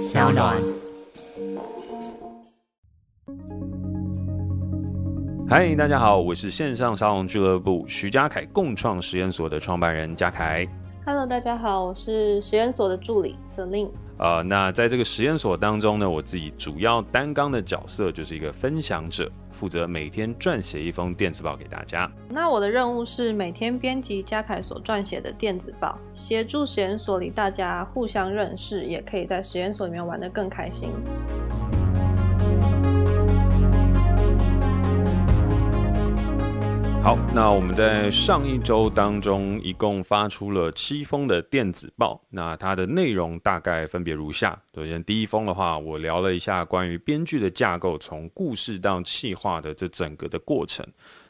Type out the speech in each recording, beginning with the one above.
小暖。嗨，大家好，我是线上沙龙俱乐部徐家凯共创实验所的创办人嘉凯。Hello，大家好，我是实验所的助理 Celine。呃，那在这个实验所当中呢，我自己主要担纲的角色就是一个分享者，负责每天撰写一封电子报给大家。那我的任务是每天编辑嘉凯所撰写的电子报，协助实验所里大家互相认识，也可以在实验所里面玩得更开心。好，那我们在上一周当中一共发出了七封的电子报，那它的内容大概分别如下。首先，第一封的话，我聊了一下关于编剧的架构，从故事到企划的这整个的过程。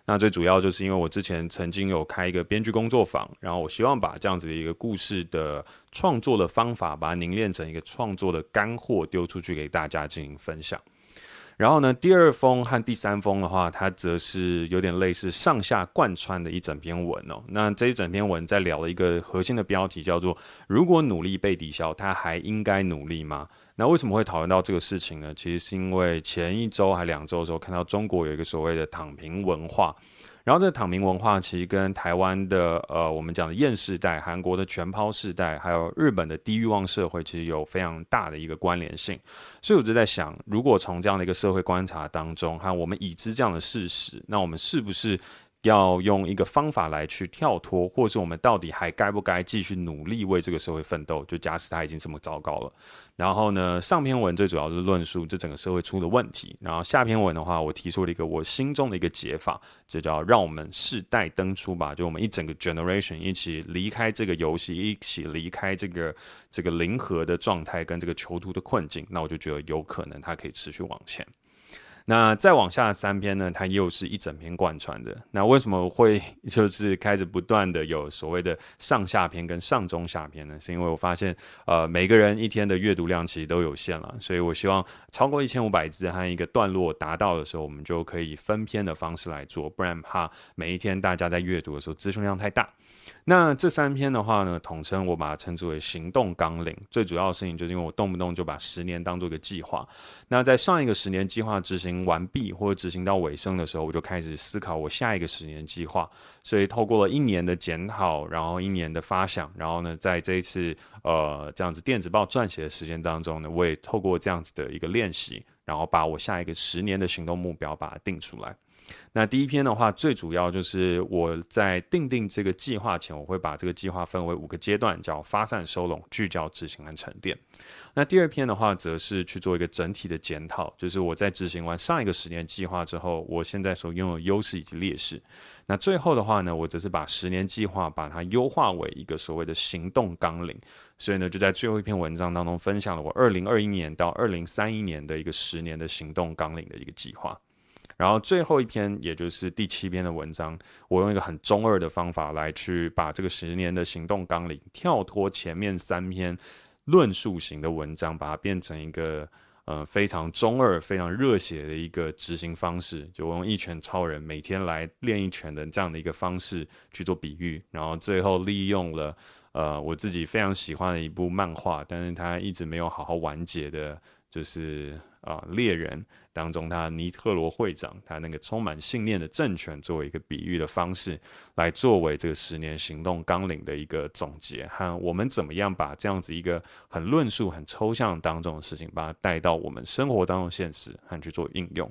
那最主要就是因为我之前曾经有开一个编剧工作坊，然后我希望把这样子的一个故事的创作的方法，把它凝练成一个创作的干货，丢出去给大家进行分享。然后呢，第二封和第三封的话，它则是有点类似上下贯穿的一整篇文哦。那这一整篇文在聊了一个核心的标题，叫做“如果努力被抵消，他还应该努力吗？”那为什么会讨论到这个事情呢？其实是因为前一周还两周的时候，看到中国有一个所谓的躺平文化。然后这个躺平文化其实跟台湾的呃，我们讲的厌世代、韩国的全抛世代，还有日本的低欲望社会，其实有非常大的一个关联性。所以我就在想，如果从这样的一个社会观察当中，和我们已知这样的事实，那我们是不是？要用一个方法来去跳脱，或是我们到底还该不该继续努力为这个社会奋斗？就假使他已经这么糟糕了。然后呢，上篇文最主要是论述这整个社会出的问题。然后下篇文的话，我提出了一个我心中的一个解法，就叫让我们世代登出吧，就我们一整个 generation 一起离开这个游戏，一起离开这个这个零和的状态跟这个囚徒的困境。那我就觉得有可能它可以持续往前。那再往下三篇呢，它又是一整篇贯穿的。那为什么会就是开始不断的有所谓的上下篇跟上中下篇呢？是因为我发现，呃，每个人一天的阅读量其实都有限了，所以我希望超过一千五百字和一个段落达到的时候，我们就可以分篇的方式来做，不然怕每一天大家在阅读的时候资讯量太大。那这三篇的话呢，统称我把它称之为行动纲领。最主要的事情就是因为我动不动就把十年当做一个计划。那在上一个十年计划执行完毕或者执行到尾声的时候，我就开始思考我下一个十年计划。所以透过了一年的检讨，然后一年的发想，然后呢，在这一次呃这样子电子报撰写的时间当中呢，我也透过这样子的一个练习，然后把我下一个十年的行动目标把它定出来。那第一篇的话，最主要就是我在定定这个计划前，我会把这个计划分为五个阶段，叫发散、收拢、聚焦、执行和沉淀。那第二篇的话，则是去做一个整体的检讨，就是我在执行完上一个十年计划之后，我现在所拥有优势以及劣势。那最后的话呢，我则是把十年计划把它优化为一个所谓的行动纲领。所以呢，就在最后一篇文章当中分享了我二零二一年到二零三一年的一个十年的行动纲领的一个计划。然后最后一篇，也就是第七篇的文章，我用一个很中二的方法来去把这个十年的行动纲领跳脱前面三篇论述型的文章，把它变成一个呃非常中二、非常热血的一个执行方式。就我用一拳超人每天来练一拳的这样的一个方式去做比喻，然后最后利用了呃我自己非常喜欢的一部漫画，但是它一直没有好好完结的，就是啊猎人。当中，他尼特罗会长，他那个充满信念的政权，作为一个比喻的方式，来作为这个十年行动纲领的一个总结，和我们怎么样把这样子一个很论述、很抽象当中的事情，把它带到我们生活当中现实，和去做应用。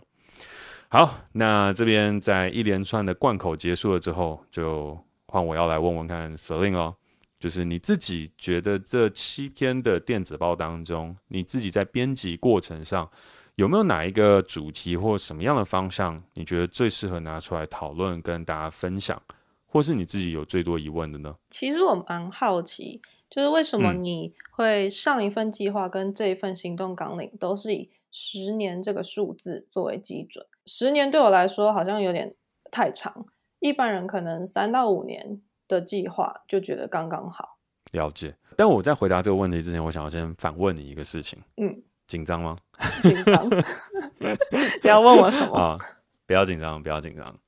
好，那这边在一连串的贯口结束了之后，就换我要来问问看 Celine 哦，就是你自己觉得这七篇的电子报当中，你自己在编辑过程上。有没有哪一个主题或什么样的方向，你觉得最适合拿出来讨论跟大家分享，或是你自己有最多疑问的呢？其实我蛮好奇，就是为什么你会上一份计划跟这一份行动纲领都是以十年这个数字作为基准？十年对我来说好像有点太长，一般人可能三到五年的计划就觉得刚刚好。了解。但我在回答这个问题之前，我想要先反问你一个事情。嗯。紧张吗？紧张。你要问我什么？啊，不要紧张，不要紧张。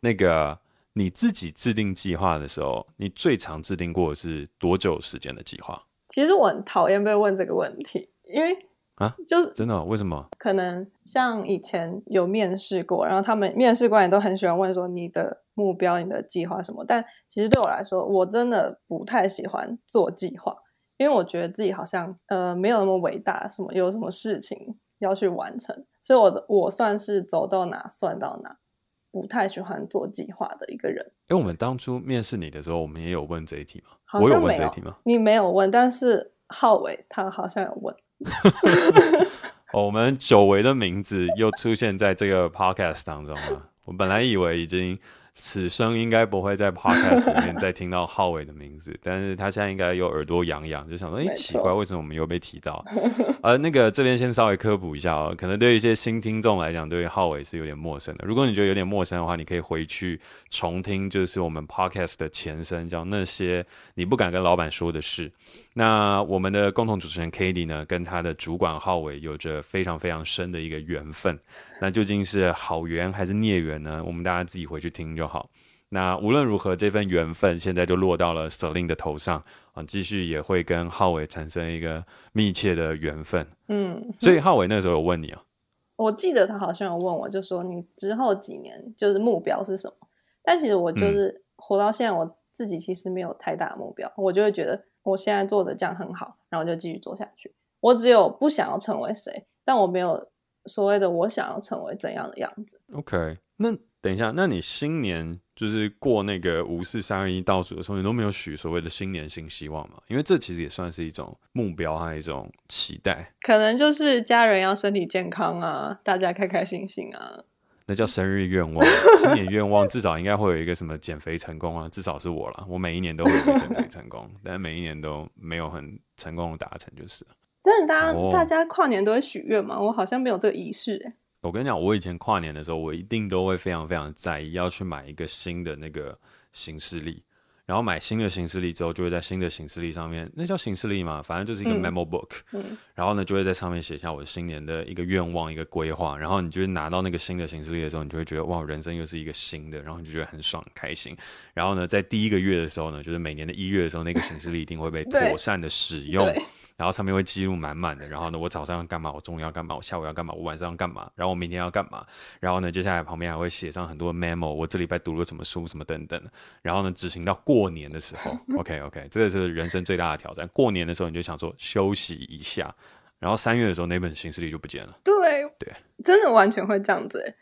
那个你自己制定计划的时候，你最常制定过的是多久时间的计划？其实我很讨厌被问这个问题，因为啊，就是真的、哦？为什么？可能像以前有面试过，然后他们面试官也都很喜欢问说你的目标、你的计划什么。但其实对我来说，我真的不太喜欢做计划，因为我觉得自己好像呃没有那么伟大，什么有什么事情要去完成，所以我的我算是走到哪算到哪，不太喜欢做计划的一个人。因为我们当初面试你的时候，我们也有问这一题吗？好像没有，我有问这一题吗？你没有问，但是浩伟他好像有问。哦，我们久违的名字又出现在这个 podcast 当中了。我本来以为已经此生应该不会在 podcast 里面再听到浩伟的名字，但是他现在应该有耳朵痒痒，就想说，哎、欸，奇怪，为什么我们又被提到？呃，那个这边先稍微科普一下哦，可能对于一些新听众来讲，对于浩伟是有点陌生的。如果你觉得有点陌生的话，你可以回去重听，就是我们 podcast 的前身，叫那些你不敢跟老板说的事。那我们的共同主持人 k a t i e 呢，跟他的主管浩伟有着非常非常深的一个缘分。那究竟是好缘还是孽缘呢？我们大家自己回去听就好。那无论如何，这份缘分现在就落到了 Celine 的头上啊，继续也会跟浩伟产生一个密切的缘分。嗯，所以浩伟那时候有问你啊？我记得他好像有问我，就说你之后几年就是目标是什么？但其实我就是活到现在，我自己其实没有太大的目标，我就会觉得。我现在做的这样很好，然后就继续做下去。我只有不想要成为谁，但我没有所谓的我想要成为怎样的样子。OK，那等一下，那你新年就是过那个五四三二一倒数的时候，你都没有许所谓的新年新希望吗？因为这其实也算是一种目标和一种期待。可能就是家人要身体健康啊，大家开开心心啊。那叫生日愿望，新年愿望至少应该会有一个什么减肥成功啊，至少是我了，我每一年都会有减肥成功，但是每一年都没有很成功的达成，就是。真的，大家、哦、大家跨年都会许愿吗？我好像没有这个仪式哎。我跟你讲，我以前跨年的时候，我一定都会非常非常在意，要去买一个新的那个行事历。然后买新的行事历之后，就会在新的行事历上面，那叫行事历嘛，反正就是一个 memo book。嗯。然后呢，就会在上面写下我新年的一个愿望、一个规划。然后你就会拿到那个新的行事历的时候，你就会觉得哇，人生又是一个新的，然后你就觉得很爽、很开心。然后呢，在第一个月的时候呢，就是每年的一月的时候，那个行事历一定会被妥善的使用。然后上面会记录满满的，然后呢，我早上要干嘛，我中午要干嘛，我下午要干嘛，我晚上要干嘛，然后我明天要干嘛，然后呢，接下来旁边还会写上很多 memo，我这礼拜读了什么书，什么等等，然后呢，执行到过年的时候，OK OK，这个是人生最大的挑战。过年的时候你就想说休息一下，然后三月的时候那本行事历就不见了。对对，真的完全会这样子，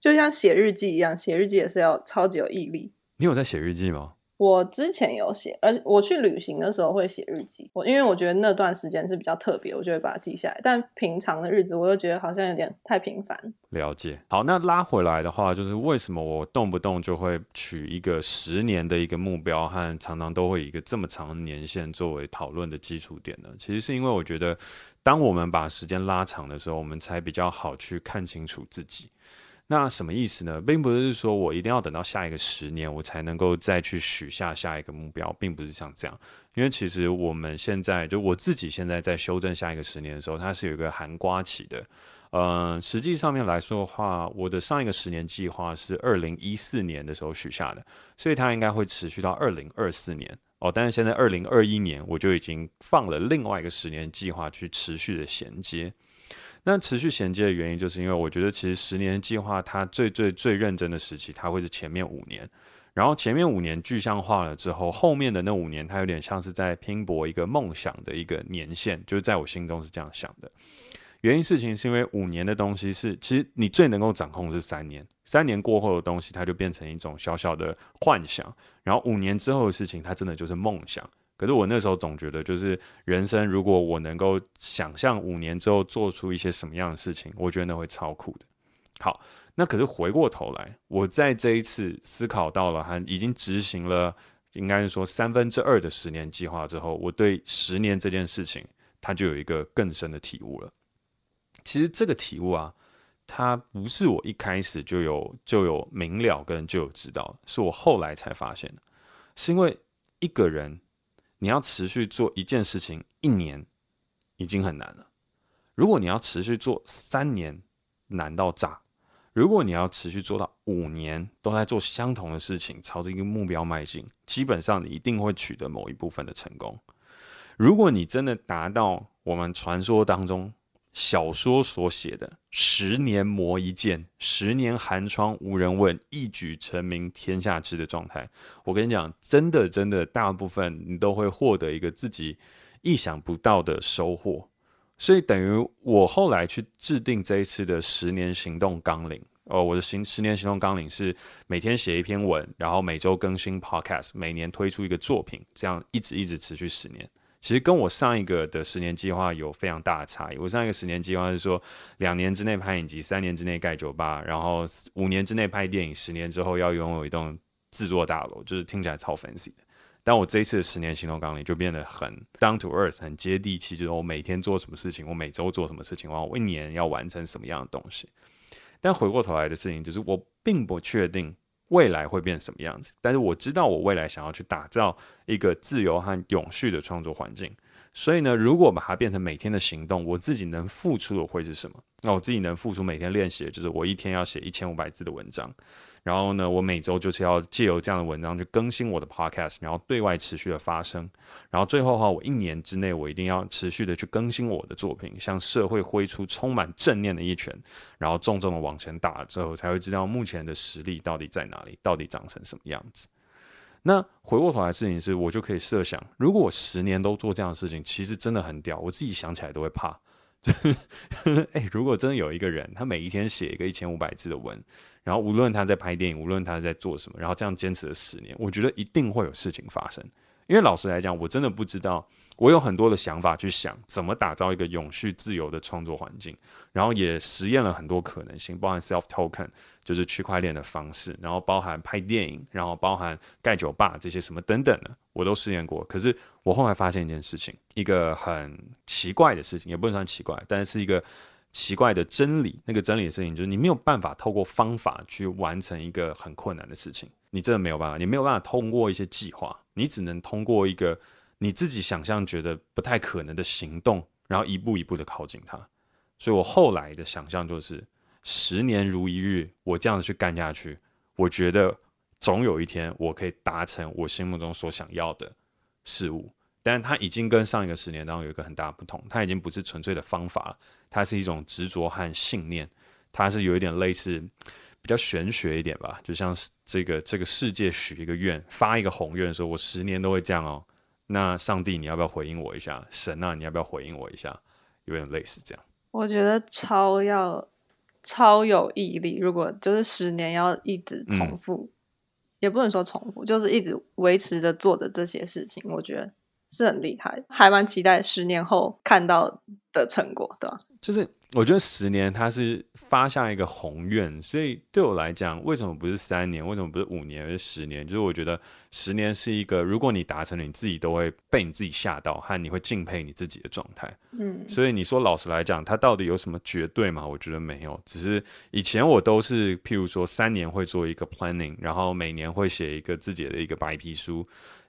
就像写日记一样，写日记也是要超级有毅力。你有在写日记吗？我之前有写，而且我去旅行的时候会写日记。我因为我觉得那段时间是比较特别，我就会把它记下来。但平常的日子，我又觉得好像有点太频繁。了解。好，那拉回来的话，就是为什么我动不动就会取一个十年的一个目标，和常常都会以一个这么长的年限作为讨论的基础点呢？其实是因为我觉得，当我们把时间拉长的时候，我们才比较好去看清楚自己。那什么意思呢？并不是说我一定要等到下一个十年，我才能够再去许下下一个目标，并不是像这样。因为其实我们现在就我自己现在在修正下一个十年的时候，它是有一个含瓜期的。呃，实际上面来说的话，我的上一个十年计划是二零一四年的时候许下的，所以它应该会持续到二零二四年哦。但是现在二零二一年，我就已经放了另外一个十年计划去持续的衔接。那持续衔接的原因，就是因为我觉得其实十年计划它最最最认真的时期，它会是前面五年，然后前面五年具象化了之后，后面的那五年，它有点像是在拼搏一个梦想的一个年限，就是在我心中是这样想的。原因事情是因为五年的东西是，其实你最能够掌控是三年，三年过后的东西，它就变成一种小小的幻想，然后五年之后的事情，它真的就是梦想。可是我那时候总觉得，就是人生，如果我能够想象五年之后做出一些什么样的事情，我觉得那会超酷的。好，那可是回过头来，我在这一次思考到了，还已经执行了，应该是说三分之二的十年计划之后，我对十年这件事情，它就有一个更深的体悟了。其实这个体悟啊，它不是我一开始就有就有明了跟就有知道，是我后来才发现的，是因为一个人。你要持续做一件事情一年已经很难了，如果你要持续做三年，难到炸；如果你要持续做到五年都在做相同的事情，朝着一个目标迈进，基本上你一定会取得某一部分的成功。如果你真的达到我们传说当中小说所写的“十年磨一剑，十年寒窗无人问，一举成名天下知”的状态。我跟你讲，真的真的，大部分你都会获得一个自己意想不到的收获。所以等于我后来去制定这一次的十年行动纲领。哦，我的行十年行动纲领是每天写一篇文，然后每周更新 Podcast，每年推出一个作品，这样一直一直持续十年。其实跟我上一个的十年计划有非常大的差异。我上一个十年计划是说，两年之内拍影集，三年之内盖酒吧，然后五年之内拍电影，十年之后要拥有一栋制作大楼，就是听起来超 fancy 的。但我这一次的十年行动纲领就变得很 down to earth，很接地气，就是我每天做什么事情，我每周做什么事情，然后我一年要完成什么样的东西。但回过头来的事情就是，我并不确定未来会变成什么样子。但是我知道，我未来想要去打造一个自由和永续的创作环境。所以呢，如果把它变成每天的行动，我自己能付出的会是什么？那我自己能付出每天练习的就是，我一天要写一千五百字的文章。然后呢，我每周就是要借由这样的文章去更新我的 podcast，然后对外持续的发声。然后最后的话，我一年之内我一定要持续的去更新我的作品，向社会挥出充满正念的一拳，然后重重的往前打之后，才会知道目前的实力到底在哪里，到底长成什么样子。那回过头来的事情是，我就可以设想，如果我十年都做这样的事情，其实真的很屌，我自己想起来都会怕。哎，如果真的有一个人，他每一天写一个一千五百字的文。然后无论他在拍电影，无论他在做什么，然后这样坚持了十年，我觉得一定会有事情发生。因为老实来讲，我真的不知道，我有很多的想法去想怎么打造一个永续自由的创作环境，然后也实验了很多可能性，包含 self token 就是区块链的方式，然后包含拍电影，然后包含盖酒吧这些什么等等的，我都试验过。可是我后来发现一件事情，一个很奇怪的事情，也不能算奇怪，但是一个。奇怪的真理，那个真理的事情就是你没有办法透过方法去完成一个很困难的事情，你真的没有办法，你没有办法通过一些计划，你只能通过一个你自己想象觉得不太可能的行动，然后一步一步的靠近它。所以我后来的想象就是十年如一日，我这样子去干下去，我觉得总有一天我可以达成我心目中所想要的事物。但它已经跟上一个十年当中有一个很大的不同，它已经不是纯粹的方法了，它是一种执着和信念，它是有一点类似比较玄学一点吧，就像是这个这个世界许一个愿，发一个宏愿，说我十年都会这样哦。那上帝你要不要回应我一下？神啊你要不要回应我一下？有点类似这样。我觉得超要超有毅力，如果就是十年要一直重复，嗯、也不能说重复，就是一直维持着做着这些事情，我觉得。是很厉害，还蛮期待十年后看到的成果，对吧？就是我觉得十年它是发下一个宏愿，所以对我来讲，为什么不是三年？为什么不是五年？而是十年？就是我觉得十年是一个，如果你达成了，你自己都会被你自己吓到，和你会敬佩你自己的状态。嗯，所以你说老实来讲，它到底有什么绝对吗？我觉得没有，只是以前我都是，譬如说三年会做一个 planning，然后每年会写一个自己的一个白皮书。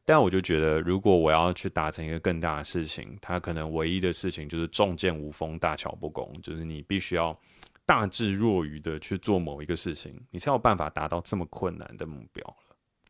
但我就觉得，如果我要去达成一个更大的事情，它可能唯一的事情就是重剑无锋，大巧不工，就是你必须要大智若愚的去做某一个事情，你才有办法达到这么困难的目标。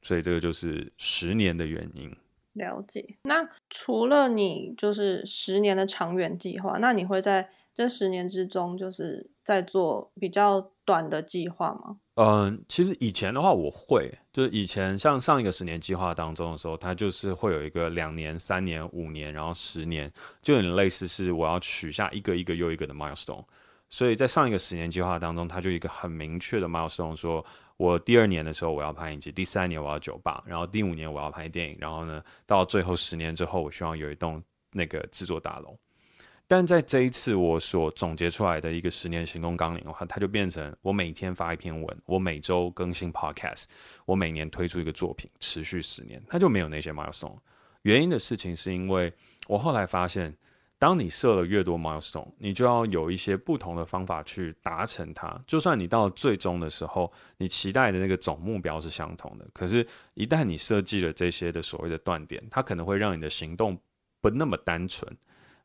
所以这个就是十年的原因。了解。那除了你就是十年的长远计划，那你会在这十年之中，就是在做比较短的计划吗？嗯，其实以前的话，我会就是以前像上一个十年计划当中的时候，它就是会有一个两年、三年、五年，然后十年，就有点类似是我要取下一个一个又一个的 milestone。所以在上一个十年计划当中，它就一个很明确的 milestone，说我第二年的时候我要拍影集，第三年我要酒吧，然后第五年我要拍电影，然后呢，到最后十年之后，我希望有一栋那个制作大楼。但在这一次我所总结出来的一个十年行动纲领的话，它就变成我每天发一篇文，我每周更新 podcast，我每年推出一个作品，持续十年，它就没有那些 milestone。原因的事情是因为我后来发现，当你设了越多 milestone，你就要有一些不同的方法去达成它。就算你到最终的时候，你期待的那个总目标是相同的，可是，一旦你设计了这些的所谓的断点，它可能会让你的行动不那么单纯。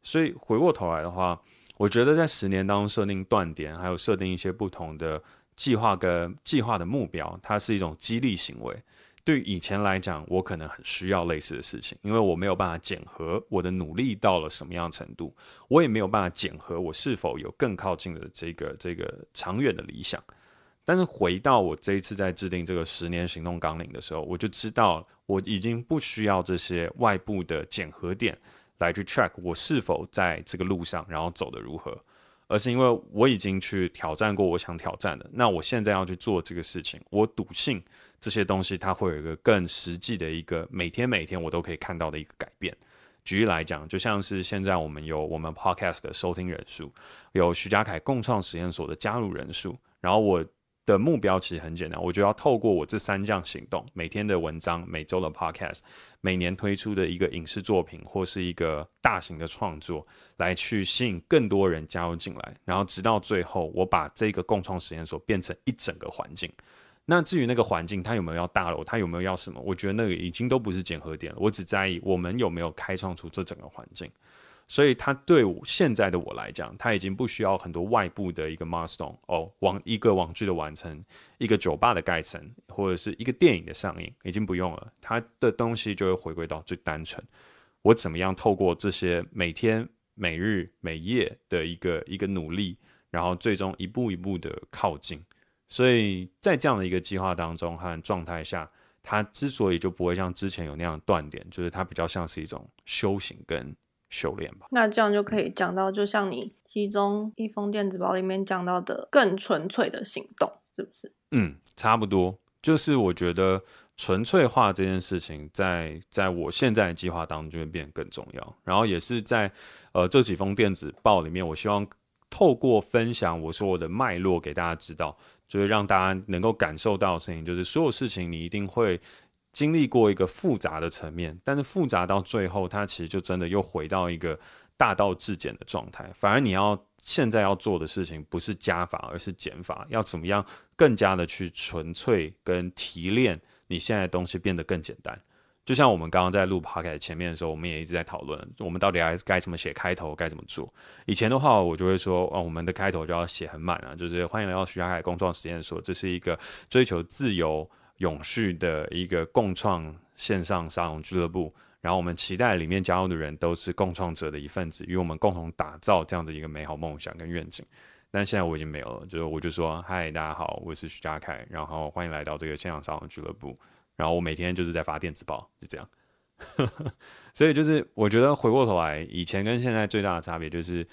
所以回过头来的话，我觉得在十年当中设定断点，还有设定一些不同的计划跟计划的目标，它是一种激励行为。对以前来讲，我可能很需要类似的事情，因为我没有办法检核我的努力到了什么样程度，我也没有办法检核我是否有更靠近的这个这个长远的理想。但是回到我这一次在制定这个十年行动纲领的时候，我就知道我已经不需要这些外部的检核点来去 check 我是否在这个路上，然后走得如何。而是因为我已经去挑战过我想挑战的，那我现在要去做这个事情，我笃信这些东西它会有一个更实际的一个每天每天我都可以看到的一个改变。举例来讲，就像是现在我们有我们 Podcast 的收听人数，有徐家凯共创实验所的加入人数，然后我。的目标其实很简单，我就要透过我这三项行动：每天的文章、每周的 podcast、每年推出的一个影视作品或是一个大型的创作，来去吸引更多人加入进来，然后直到最后，我把这个共创实验所变成一整个环境。那至于那个环境，它有没有要大楼，它有没有要什么，我觉得那个已经都不是检核点了，我只在意我们有没有开创出这整个环境。所以，他对我现在的我来讲，他已经不需要很多外部的一个 milestone 哦，网一个网剧的完成，一个酒吧的盖成，或者是一个电影的上映，已经不用了。他的东西就会回归到最单纯，我怎么样透过这些每天、每日、每夜的一个一个努力，然后最终一步一步的靠近。所以在这样的一个计划当中和状态下，他之所以就不会像之前有那样断点，就是它比较像是一种修行跟。修炼吧，那这样就可以讲到，就像你其中一封电子报里面讲到的，更纯粹的行动，是不是？嗯，差不多。就是我觉得纯粹化这件事情在，在在我现在的计划当中就会变得更重要。然后也是在呃这几封电子报里面，我希望透过分享我说我的脉络给大家知道，就是让大家能够感受到的事情，就是所有事情你一定会。经历过一个复杂的层面，但是复杂到最后，它其实就真的又回到一个大道至简的状态。反而你要现在要做的事情，不是加法，而是减法。要怎么样更加的去纯粹跟提炼你现在的东西变得更简单？就像我们刚刚在录 p o c a s t 前面的时候，我们也一直在讨论，我们到底该该怎么写开头，该怎么做。以前的话，我就会说，哦，我们的开头就要写很满啊，就是欢迎来到徐嘉凯共创实验所，这是一个追求自由。永续的一个共创线上沙龙俱乐部，然后我们期待里面加入的人都是共创者的一份子，与我们共同打造这样的一个美好梦想跟愿景。但现在我已经没有了，就是我就说，嗨，大家好，我是徐家凯，然后欢迎来到这个线上沙龙俱乐部。然后我每天就是在发电子报，就这样。所以就是我觉得回过头来，以前跟现在最大的差别就是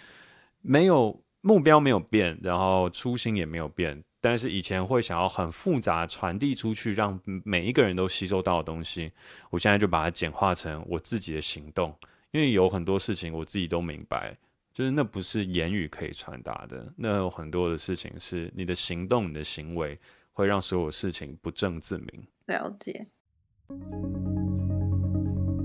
没有目标没有变，然后初心也没有变。但是以前会想要很复杂传递出去，让每一个人都吸收到的东西，我现在就把它简化成我自己的行动。因为有很多事情我自己都明白，就是那不是言语可以传达的。那有很多的事情是你的行动、你的行为会让所有事情不证自明。了解。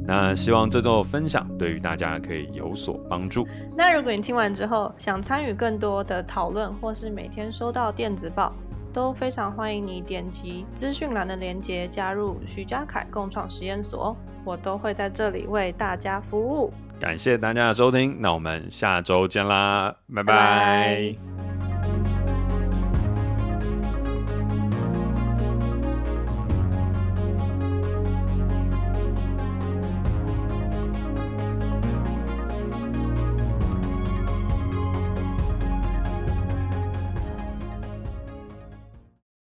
那希望这周的分享对于大家可以有所帮助。那如果你听完之后想参与更多的讨论，或是每天收到电子报，都非常欢迎你点击资讯栏的链接加入徐家凯共创实验所，我都会在这里为大家服务。感谢大家的收听，那我们下周见啦，拜拜。拜拜。